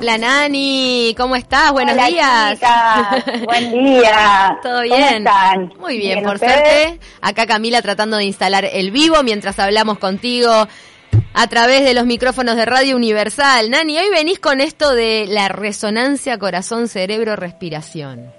Hola Nani, ¿cómo estás? Buenos Hola, días. chicas. Buen día. ¿Todo ¿Cómo bien? están? Muy bien, por ustedes? suerte. Acá Camila tratando de instalar el vivo mientras hablamos contigo a través de los micrófonos de Radio Universal. Nani, hoy venís con esto de la resonancia corazón-cerebro-respiración.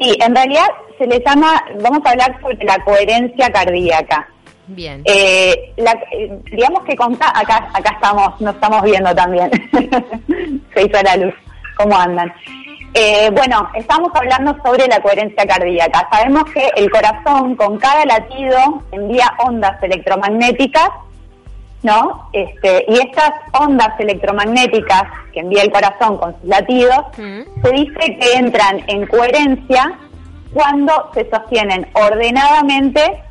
Sí, en realidad se le llama, vamos a hablar sobre la coherencia cardíaca. Bien. Eh, la- eh, digamos que con ca- acá, acá estamos, nos estamos viendo también. se hizo la luz. ¿Cómo andan? Eh, bueno, estamos hablando sobre la coherencia cardíaca. Sabemos que el corazón con cada latido envía ondas electromagnéticas, ¿no? Este, y estas ondas electromagnéticas que envía el corazón con sus latidos, Mm. se dice que entran en coherencia cuando se sostienen ordenadamente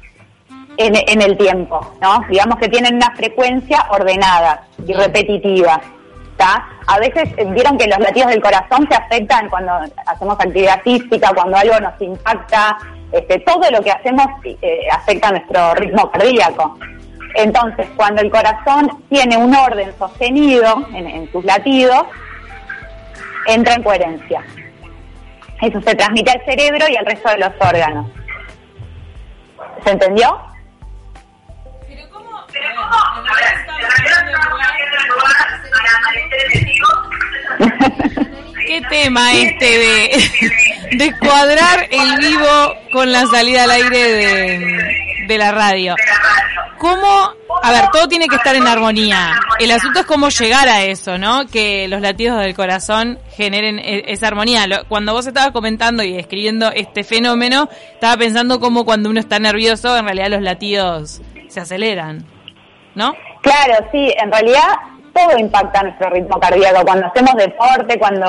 en, en el tiempo, ¿no? Digamos que tienen una frecuencia ordenada y repetitiva. A veces eh, vieron que los latidos del corazón se afectan cuando hacemos actividad física, cuando algo nos impacta, este, todo lo que hacemos eh, afecta a nuestro ritmo cardíaco. Entonces, cuando el corazón tiene un orden sostenido en, en sus latidos, entra en coherencia. Eso se transmite al cerebro y al resto de los órganos. ¿Se entendió? ¿Qué tema este de, de cuadrar el vivo con la salida al aire de, de la radio? ¿Cómo? A ver, todo tiene que estar en armonía. El asunto es cómo llegar a eso, ¿no? Que los latidos del corazón generen e- esa armonía. Cuando vos estabas comentando y describiendo este fenómeno, estaba pensando cómo cuando uno está nervioso, en realidad los latidos se aceleran, ¿no? Claro, sí, en realidad todo impacta nuestro ritmo cardíaco. Cuando hacemos deporte, cuando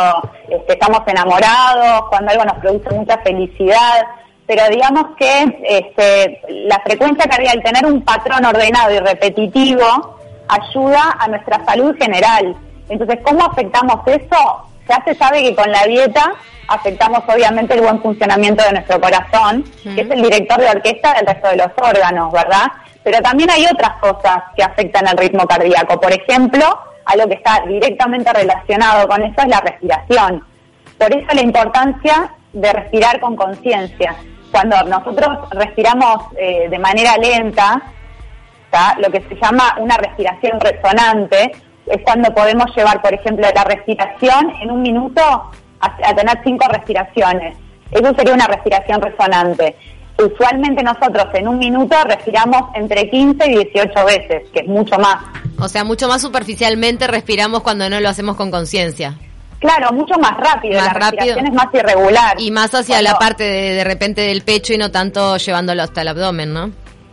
este, estamos enamorados, cuando algo nos produce mucha felicidad. Pero digamos que este, la frecuencia cardíaca, tener un patrón ordenado y repetitivo, ayuda a nuestra salud general. Entonces, ¿cómo afectamos eso? Ya se sabe que con la dieta afectamos obviamente el buen funcionamiento de nuestro corazón, que es el director de orquesta del resto de los órganos, ¿verdad? Pero también hay otras cosas que afectan al ritmo cardíaco. Por ejemplo, algo que está directamente relacionado con eso es la respiración. Por eso la importancia de respirar con conciencia. Cuando nosotros respiramos eh, de manera lenta, lo que se llama una respiración resonante, es cuando podemos llevar, por ejemplo, la respiración en un minuto a tener cinco respiraciones. Eso sería una respiración resonante. Usualmente nosotros en un minuto respiramos entre 15 y 18 veces, que es mucho más. O sea, mucho más superficialmente respiramos cuando no lo hacemos con conciencia. Claro, mucho más rápido, Más la rápido. respiración es más irregular. Y más hacia Cuando- la parte de, de repente del pecho y no tanto llevándolo hasta el abdomen, ¿no?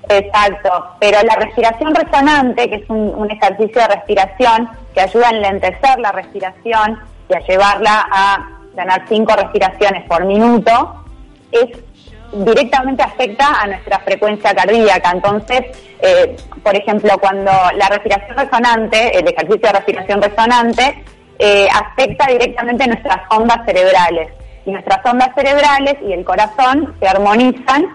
Exacto, pero la respiración resonante, que es un, un ejercicio de respiración que ayuda a enlentecer la respiración y a llevarla a ganar cinco respiraciones por minuto, es directamente afecta a nuestra frecuencia cardíaca. Entonces, eh, por ejemplo, cuando la respiración resonante, el ejercicio de respiración resonante, eh, afecta directamente nuestras ondas cerebrales. Y nuestras ondas cerebrales y el corazón se armonizan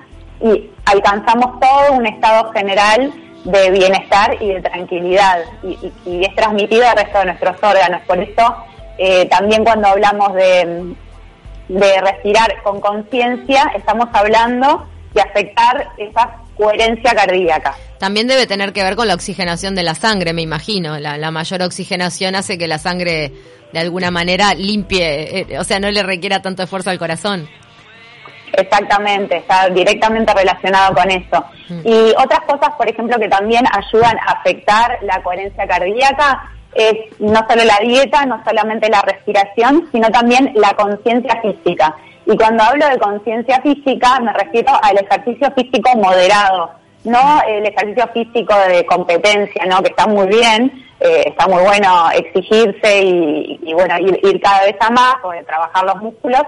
y alcanzamos todo un estado general de bienestar y de tranquilidad y, es transmitido al resto de nuestros órganos. Por eso eh, también cuando hablamos de, de respirar con conciencia, estamos hablando de afectar esa coherencia cardíaca. También debe tener que ver con la oxigenación de la sangre, me imagino. La, la mayor oxigenación hace que la sangre de alguna manera limpie, eh, o sea, no le requiera tanto esfuerzo al corazón. Exactamente, está directamente relacionado con eso. Y otras cosas, por ejemplo, que también ayudan a afectar la coherencia cardíaca es no solo la dieta, no solamente la respiración, sino también la conciencia física. Y cuando hablo de conciencia física me refiero al ejercicio físico moderado, no el ejercicio físico de competencia, ¿no? que está muy bien, eh, está muy bueno exigirse y, bueno, ir, ir cada vez a más, o de trabajar los músculos,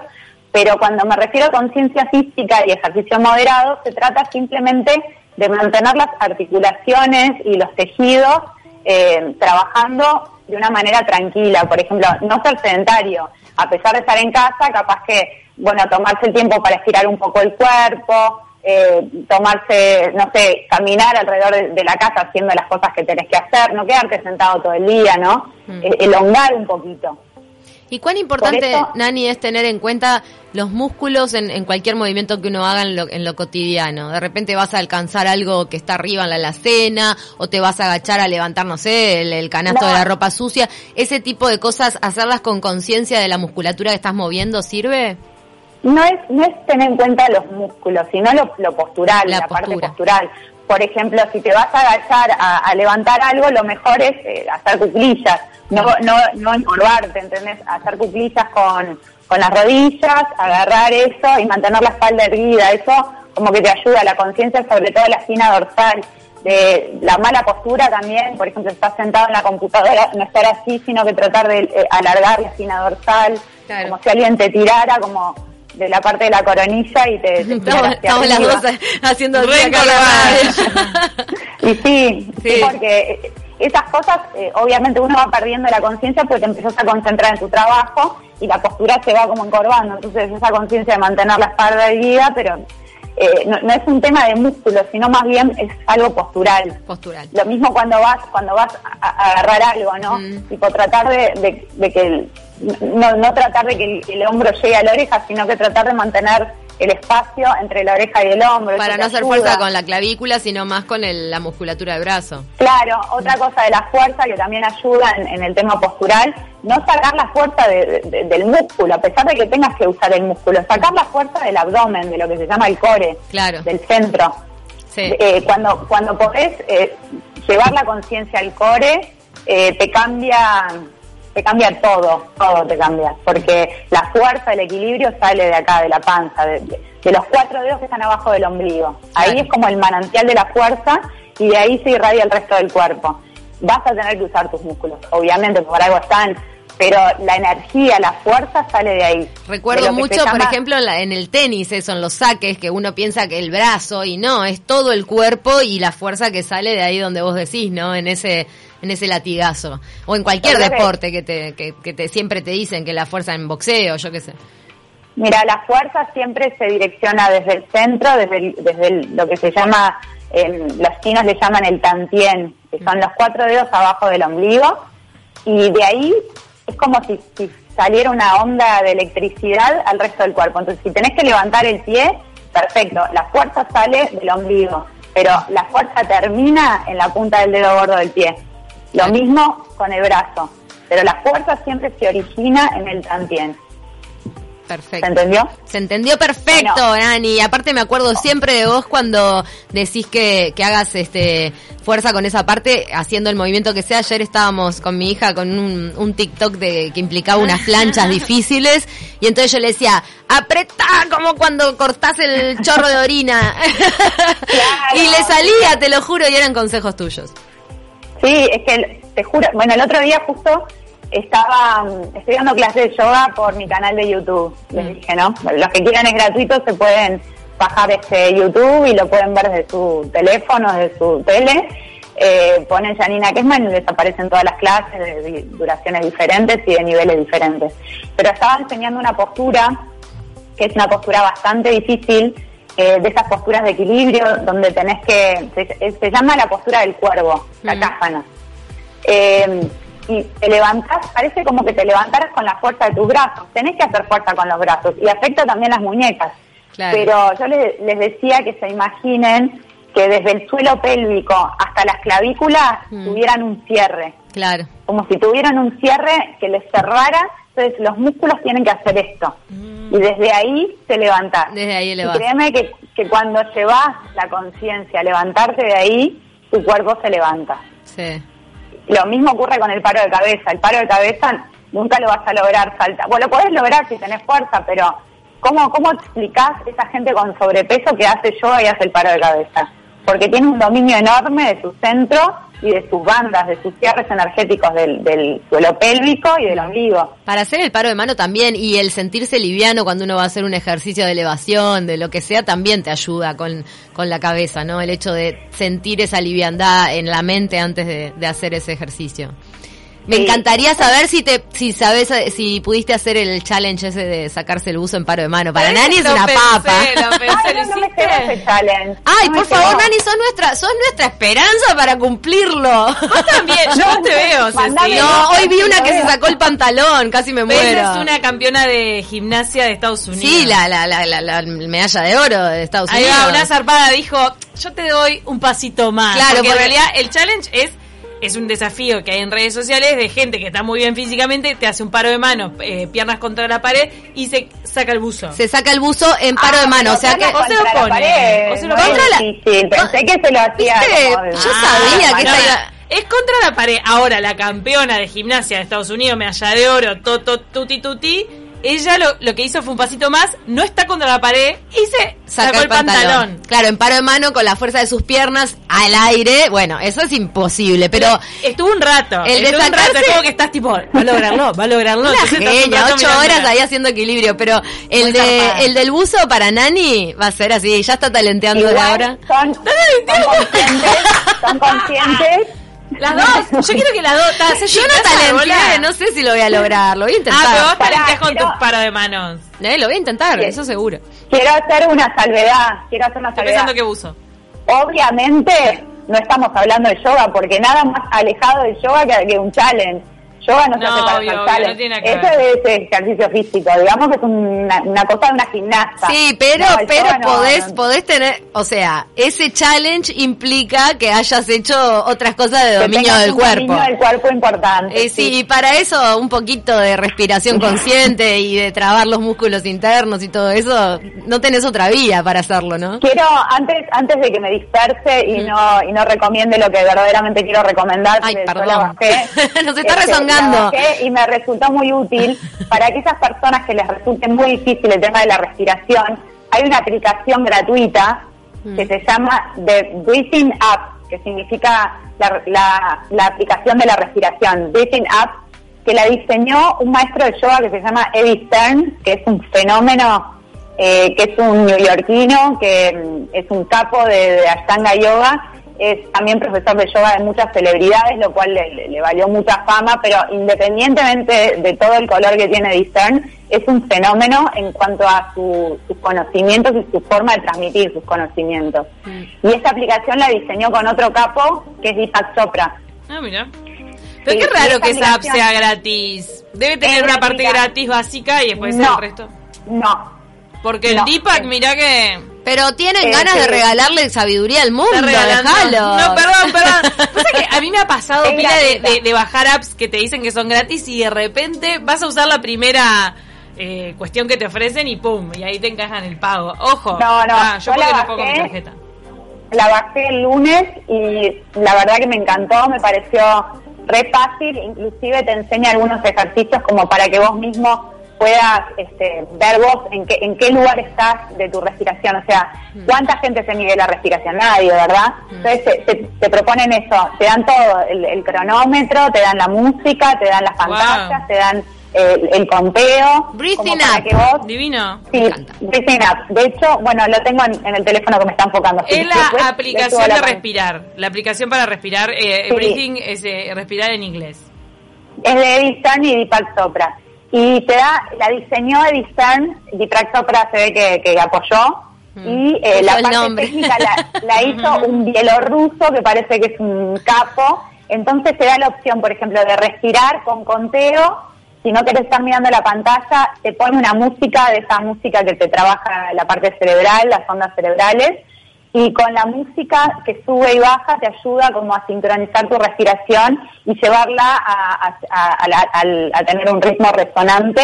pero cuando me refiero a conciencia física y ejercicio moderado, se trata simplemente de mantener las articulaciones y los tejidos eh, trabajando de una manera tranquila. Por ejemplo, no ser sedentario. A pesar de estar en casa, capaz que, bueno, tomarse el tiempo para estirar un poco el cuerpo, eh, tomarse, no sé, caminar alrededor de, de la casa haciendo las cosas que tenés que hacer, no quedarte sentado todo el día, ¿no? Mm. Eh, elongar un poquito. ¿Y cuán importante, Nani, es tener en cuenta los músculos en, en cualquier movimiento que uno haga en lo, en lo cotidiano? De repente vas a alcanzar algo que está arriba en la alacena, o te vas a agachar a levantar, no sé, el, el canasto No. de la ropa sucia. Ese tipo de cosas, hacerlas con conciencia de la musculatura que estás moviendo, ¿sirve? No es, no es tener en cuenta los músculos, sino lo, lo postural, La la, parte postura. postural. Por ejemplo, si te vas a agachar a, a levantar algo, lo mejor es eh, hacer cuclillas, no, no, no encorvarte, ¿entendés? Hacer cuclillas con, con las rodillas, agarrar eso y mantener la espalda erguida. Eso como que te ayuda a la conciencia, sobre todo la espina dorsal. De la mala postura también, por ejemplo, estás sentado en la computadora, no estar así, sino que tratar de eh, alargar la espina dorsal, Claro. como si alguien te tirara como de la parte de la coronilla y te, te Estamos, estamos las dos haciendo. Y sí, sí, porque esas cosas, eh, obviamente uno va perdiendo la conciencia porque te empezás a concentrar en tu trabajo y la postura se va como encorvando. Entonces esa conciencia de mantener la espalda erguida, pero eh, no, no es un tema de músculo, sino más bien es algo postural. Postural. Lo mismo cuando vas cuando vas a, a agarrar algo, ¿no? Mm. Tipo tratar de, de- de que el- no, no tratar de que el, el hombro llegue a la oreja, sino que tratar de mantener el espacio entre la oreja y el hombro. Para no hacer ayuda. fuerza con la clavícula, sino más con el- la musculatura del brazo. Claro, otra cosa de la fuerza que también ayuda en, en el tema postural, no sacar la fuerza de- de- del músculo, a pesar de que tengas que usar el músculo, sacar la fuerza del abdomen, de lo que se llama el core, Claro. del centro. Sí. Eh, cuando, cuando podés eh, llevar la conciencia al core, eh, te cambia te cambia todo, todo te cambia, porque la fuerza, el equilibrio sale de acá, de la panza, de, los cuatro dedos que están abajo del ombligo. Ahí es como el manantial de la fuerza y de ahí se irradia el resto del cuerpo. Vas a tener que usar tus músculos, obviamente, por algo están, pero la energía, la fuerza sale de ahí. Recuerdo mucho, por llama- ejemplo, en, la- en el tenis, eso, en los saques, que uno piensa que el brazo, y no, es todo el cuerpo y la fuerza que sale de ahí donde vos decís, ¿no? En ese en ese latigazo. O en cualquier deporte que te, que, que te siempre te dicen que la fuerza en boxeo, yo qué sé. Mira, la fuerza siempre se direcciona desde el centro, desde, el- desde el- lo que se llama, eh, los chinos le llaman el tantien, que son los cuatro dedos abajo del ombligo, y de ahí es como si, si saliera una onda de electricidad al resto del cuerpo. Entonces, si tenés que levantar el pie, perfecto, la fuerza sale del ombligo, pero la fuerza termina en la punta del dedo gordo del pie. Lo mismo con el brazo, pero la fuerza siempre se origina en el tantien. Perfecto. ¿Se entendió? Se entendió perfecto, Bueno. Nani. Aparte me acuerdo siempre de vos cuando decís que, que hagas este fuerza con esa parte, haciendo el movimiento que sea. Ayer estábamos con mi hija con un, un TikTok de, que implicaba unas planchas difíciles y entonces yo le decía, apretá como cuando cortás el chorro de orina. y le salía, te lo juro, y eran consejos tuyos. Sí, es que te juro, bueno, el otro día justo estaba, mm, estoy dando clases de yoga por mi canal de YouTube, les Mm. dije, ¿no? Los que quieran es gratuito, se pueden bajar este YouTube y lo pueden ver desde su teléfono, desde su tele. Eh, ponen Janina Kessman y les aparecen todas las clases de duraciones diferentes y de niveles diferentes. Pero estaba enseñando una postura que es una postura bastante difícil, eh, de esas posturas de equilibrio, donde tenés que, se, se llama la postura del cuervo, la cájana. Eh, y te levantás, parece como que te levantaras con la fuerza de tus brazos, tenés que hacer fuerza con los brazos y afecta también las muñecas. Claro. Pero yo le- les decía que se imaginen que desde el suelo pélvico hasta las clavículas Mm. tuvieran un cierre Claro. como si tuvieran un cierre que les cerrara, entonces los músculos tienen que hacer esto. Y desde ahí se levanta. Desde ahí Y créeme que, que cuando llevas la conciencia a levantarte de ahí, tu cuerpo se levanta. Sí. Lo mismo ocurre con el paro de cabeza. El paro de cabeza nunca lo vas a lograr saltar. Bueno, lo podés lograr si tenés fuerza, pero ¿cómo, cómo explicás esa gente con sobrepeso que hace yoga y hace el paro de cabeza? Porque tiene un dominio enorme de su centro y de sus bandas, de sus cierres energéticos del, del suelo pélvico y del ombligo. Para hacer el paro de mano también y el sentirse liviano cuando uno va a hacer un ejercicio de elevación, de lo que sea, también te ayuda con, con la cabeza, ¿no? El hecho de sentir esa liviandad en la mente antes de, de hacer ese ejercicio. Me Sí. encantaría saber si te, si sabes, si pudiste hacer el challenge ese de sacarse el buzo en paro de mano. Para Nani es Lo una pensé, papa. Lo pensé, Ay, ¿lo no, no me quedó ese challenge. Ay, No por favor. Nani, sos nuestra, sos nuestra esperanza para cumplirlo. Vos también, yo no te veo, Ceci. No, hoy vi una que se sacó el pantalón, casi me muero. es una campeona de gimnasia de Estados Unidos. Sí, la, la, la, la, la medalla de oro de Estados Ahí Unidos. va, una zarpada dijo, yo te doy un pasito más. Claro, porque, porque- en realidad el challenge es es un desafío que hay en redes sociales de gente que está muy bien físicamente, te hace un paro de manos, eh, piernas contra la pared y se saca el buzo. Se saca el buzo en paro Ah, de mano, pero o sea que... o se lo la pone, pared, o se lo no contra la- difícil. Pensé que se lo hacía Yo Ah, sabía que bueno. esta No, Es contra la pared. Ahora, la campeona de gimnasia de Estados Unidos, medalla de oro, toto, tuti, tuti, ella lo, lo que hizo fue un pasito más, no está contra la pared y se Saca sacó el el pantalón. Claro, en paro de mano con la fuerza de sus piernas al aire. Bueno, eso es imposible, pero... Estuvo un rato. El de estuvo un rato, sacarse- es como que estás tipo, va a lograrlo, va a lograrlo. Una genia, ocho horas ahí haciendo equilibrio, pero el Muy de zarpada. el del buzo para Nani va a ser así, ya está talenteando Igual ahora. Son, son conscientes, son conscientes. Las dos, yo quiero que las dos. ta, se Yo no bola. no sé si lo voy a lograr, lo voy a Ah, pero vos intentar. Pará, con quiero- tus paros de manos. Eh, lo voy a intentar, eso seguro. Quiero hacer una salvedad, quiero hacer una Estoy salvedad. pensando que buzo. Obviamente no estamos hablando de yoga porque nada más alejado del yoga que un challenge. Yoga no, se No, hace para obvio, no tiene que Eso ver. es ejercicio físico, digamos que es una, una cosa de una gimnasta. Sí, pero, No, pero podés, no. podés tener, o sea, ese challenge implica que hayas hecho otras cosas de dominio del un cuerpo. dominio del cuerpo importante. Eh, sí, y para eso un poquito de respiración consciente y de trabar los músculos internos y todo eso, no tenés otra vía para hacerlo, ¿no? Quiero, antes antes de que me disperse y no y no recomiende lo que verdaderamente quiero recomendar, Ay, perdón. bajé, Nos está este, y me resultó muy útil para aquellas personas que les resulte muy difícil el tema de la respiración. Hay una aplicación gratuita Mm. que se llama The Breathing App, que significa la, la, la aplicación de la respiración. Breathing App, que la diseñó un maestro de yoga que se llama Eddie Stern, que es un fenómeno eh, que es un neoyorquino, que mm, es un capo de, de Ashtanga Yoga, es también profesor de yoga de muchas celebridades, lo cual le, valió mucha fama, pero independientemente de todo el color que tiene Discern, es un fenómeno en cuanto a su- sus conocimientos y su forma de transmitir sus conocimientos. Y esta aplicación la diseñó con otro capo, que es Deepak Chopra. Ah, mira. Pero Sí, qué raro que esa app sea gratis. Debe tener una parte gratis básica y después no, el resto. no. Porque No. el Deepak, mirá que. Pero tienen Eh, ganas de regalarle sabiduría al mundo, déjalo. No, perdón, perdón. Pasa que a mí me ha pasado Es pila de, de- de bajar apps que te dicen que son gratis y de repente vas a usar la primera eh, cuestión que te ofrecen y pum, y ahí te encajan el pago. Ojo. No, no, Ah, yo yo porque no pago mi tarjeta. La bajé el lunes y la verdad que me encantó, me pareció re fácil, inclusive te enseña algunos ejercicios como para que vos mismo puedas este, ver vos en qué, en qué lugar estás de tu respiración, o sea, cuánta gente se mide la respiración, nadie, ¿verdad? Entonces te, te- te proponen eso, te dan todo, el, el cronómetro, te dan la música, te dan las Wow. pantallas, te dan el, el conteo, Breathing up. que vos Divino. Sí. Breathing Up. De hecho, bueno, lo tengo en, en el teléfono que me está enfocando. Es la aplicación la de respirar. La aplicación para respirar. Eh, Sí. Breathing es eh, respirar en inglés. Es de Eddie Stern y Deepak Chopra. Y te da, la diseñó Deepak Chopra se ve que, que apoyó. Y eh, la parte técnica la, la hizo un bielorruso que parece que es un capo. Entonces te da la opción, por ejemplo, de respirar con conteo. Si no querés estar mirando la pantalla, te pone una música de esa música que te trabaja la parte cerebral, las ondas cerebrales. Y con la música que sube y baja te ayuda como a sincronizar tu respiración y llevarla a, a- a- tener un ritmo resonante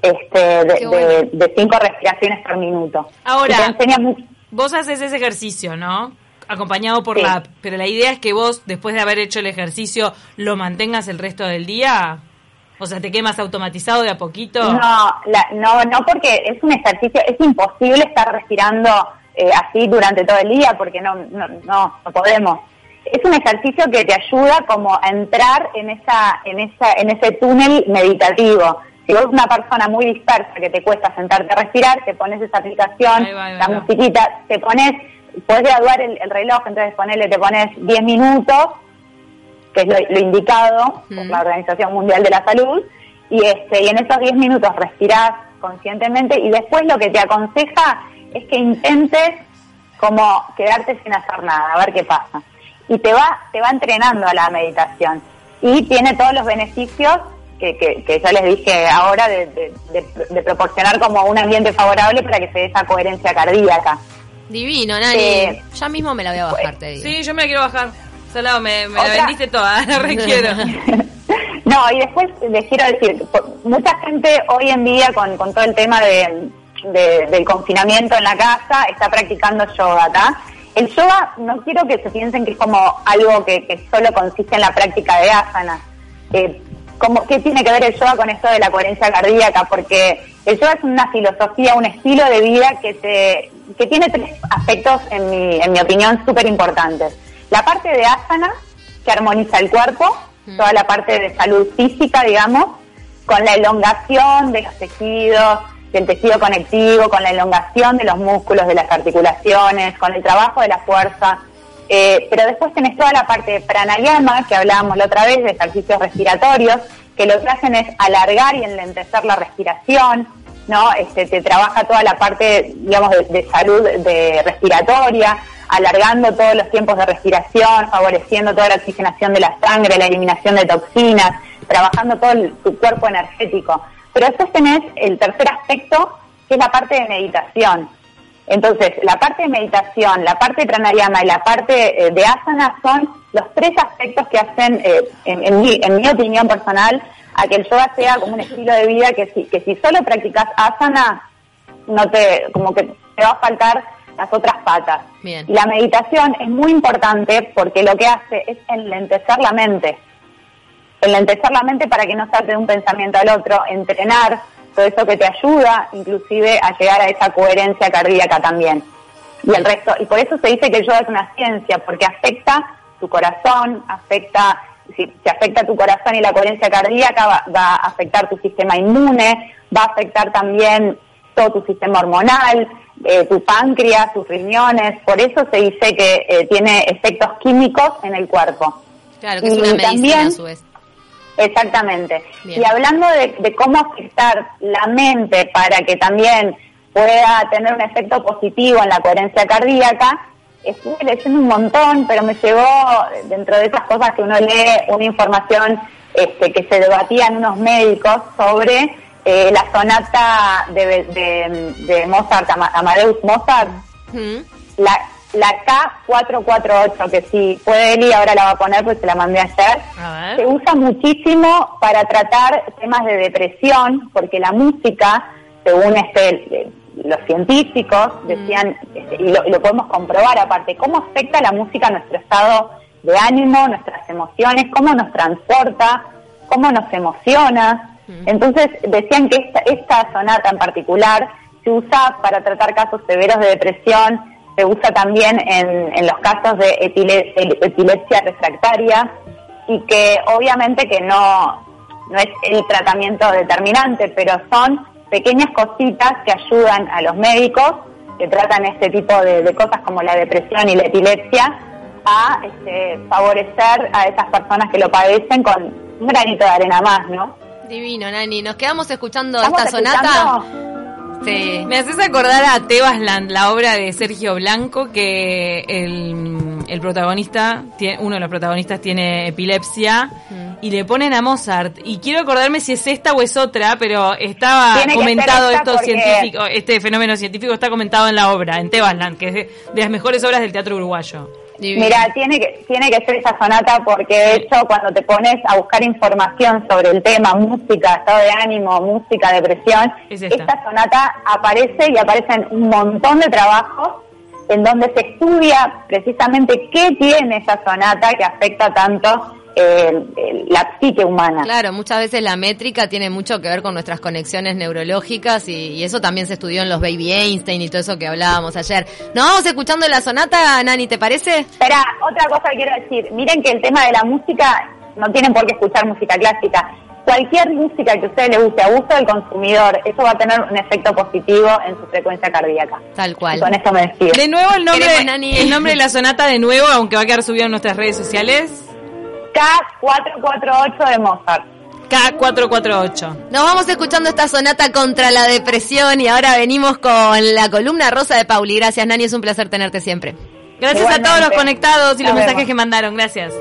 este, de, Qué bueno. de- de cinco respiraciones por minuto. Ahora- Vos haces ese ejercicio, ¿no? Acompañado por Sí. la app. Pero la idea es que vos, después de haber hecho el ejercicio, lo mantengas el resto del día. O sea, te quemas automatizado de a poquito. No, la- no, no porque es un ejercicio, es imposible estar respirando eh, así durante todo el día porque no, no, no, no podemos. es un ejercicio que te ayuda como a entrar en esa, en esa, en ese túnel meditativo. Si vos una persona muy dispersa que te cuesta sentarte a respirar, te pones esa aplicación, Ahí va, ahí va, la musiquita, te pones, puedes graduar el, el reloj, entonces ponele, te pones 10 minutos, que es lo, lo indicado por la Organización Mundial de la Salud, y este, y en esos 10 minutos respirás conscientemente y después lo que te aconseja es que intentes como quedarte sin hacer nada, a ver qué pasa. Y te va, te va entrenando a la meditación. Y tiene todos los beneficios que, que, que yo les dije ahora de, de- de- de proporcionar como un ambiente favorable para que se dé esa coherencia cardíaca. Divino, Nani. Eh, ya mismo me la voy a bajar, te digo. Sí, yo me la quiero bajar. Salado, me, me la vendiste toda, la requiero. No, y después les quiero decir, mucha gente hoy en día con, con todo el tema de, de- del confinamiento en la casa está practicando yoga. El yoga no quiero que se piensen que es como algo que, que solo consiste en la práctica de asana. Eh, como, ¿Qué tiene que ver el yoga con esto de la coherencia cardíaca? Porque el yoga es una filosofía, un estilo de vida que, te, que tiene tres aspectos, en mi, en mi opinión, súper importantes. La parte de asana, que armoniza el cuerpo, toda la parte de salud física, digamos, con la elongación de los tejidos, del tejido conectivo, con la elongación de los músculos, de las articulaciones, con el trabajo de la fuerza. Eh, pero después tenés toda la parte de pranayama, que hablábamos la otra vez, de ejercicios respiratorios, que lo que hacen es alargar y enlentecer la respiración, ¿no? Este, te trabaja toda la parte, digamos, de, salud de respiratoria, alargando todos los tiempos de respiración, favoreciendo toda la oxigenación de la sangre, la eliminación de toxinas, trabajando todo el- tu cuerpo energético. Pero después tenés el tercer aspecto, que es la parte de meditación. Entonces, la parte de meditación, la parte de pranayama y la parte eh, de asana son los tres aspectos que hacen, eh, en, en mi, en mi opinión personal, a que el yoga sea como un estilo de vida que si, que si solo practicas asana, no te, como que te va a faltar las otras patas. Bien. Y la meditación es muy importante porque lo que hace es enlentecer la mente enlentecer la mente para que no salte de un pensamiento al otro, entrenar, todo eso que te ayuda inclusive a llegar a esa coherencia cardíaca también. Y el resto, y por eso se dice que el yoga es una ciencia, porque afecta tu corazón, afecta, si te afecta tu corazón y la coherencia cardíaca, va, va a afectar tu sistema inmune, va a afectar también todo tu sistema hormonal, eh, tu páncreas, tus riñones, por eso se dice que eh, tiene efectos químicos en el cuerpo. Claro, que es Y una medicina también- a su vez. Exactamente. Bien. Y hablando de, de cómo afectar la mente para que también pueda tener un efecto positivo en la coherencia cardíaca, estuve leyendo un montón, pero me llegó dentro de esas cosas que uno lee una información este, que se debatía en unos médicos sobre eh, la sonata de, de- de Mozart, Ama- Amadeus Mozart, Mm. la, la K448, que si puede Eli ahora la va a poner, pues se la mandé ayer. A Se usa muchísimo para tratar temas de depresión, porque la música, según este, eh, los científicos, decían, este, y, lo, y lo podemos comprobar aparte, cómo afecta la música a nuestro estado de ánimo, nuestras emociones, cómo nos transporta, cómo nos emociona. Entonces decían que esta, esta sonata en particular se usa para tratar casos severos de depresión, se usa también en, en los casos de epilepsia refractaria y que obviamente que no, no es el tratamiento determinante, pero son pequeñas cositas que ayudan a los médicos que tratan este tipo de, de cosas como la depresión y la epilepsia a este, favorecer a esas personas que lo padecen con un granito de arena más, ¿no? Divino, Nani. Nos quedamos escuchando ¿Estamos esta sonata. Sí. Me haces acordar a Tebasland, la obra de Sergio Blanco, que el, el protagonista, tie- uno de los protagonistas tiene epilepsia y le ponen a Mozart. Y quiero acordarme si es esta o es otra, pero estaba Tiene comentado esto porque- científico, este fenómeno científico está comentado en la obra, en Tebasland, que es de, de las mejores obras del teatro uruguayo. Divino. Mira, tiene que, tiene que ser esa sonata porque de hecho cuando te pones a buscar información sobre el tema, música, estado de ánimo, música, depresión, Es esta. esta sonata aparece y aparecen un montón de trabajos en donde se estudia precisamente qué tiene esa sonata que afecta tanto eh, la psique humana. Claro, muchas veces la métrica tiene mucho que ver con nuestras conexiones neurológicas y, y eso también se estudió en los Baby Einstein y todo eso que hablábamos ayer. Nos vamos escuchando la sonata, Nani, ¿te parece? Espera, otra cosa que quiero decir. Miren que el tema de la música, no tienen por qué escuchar música clásica. Cualquier música que a ustedes les guste, a gusto del consumidor, eso va a tener un efecto positivo en su frecuencia cardíaca. Tal cual. Y con esto me despido. De nuevo el nombre, Queremos, Nani. el nombre de la sonata de nuevo, aunque va a quedar subido en nuestras redes sociales. K448 de Mozart. K448. Nos vamos escuchando esta sonata contra la depresión y ahora venimos con la columna rosa de Pauli. Gracias, Nani, es un placer tenerte siempre. Gracias a todos los conectados y los mensajes que mandaron. Gracias.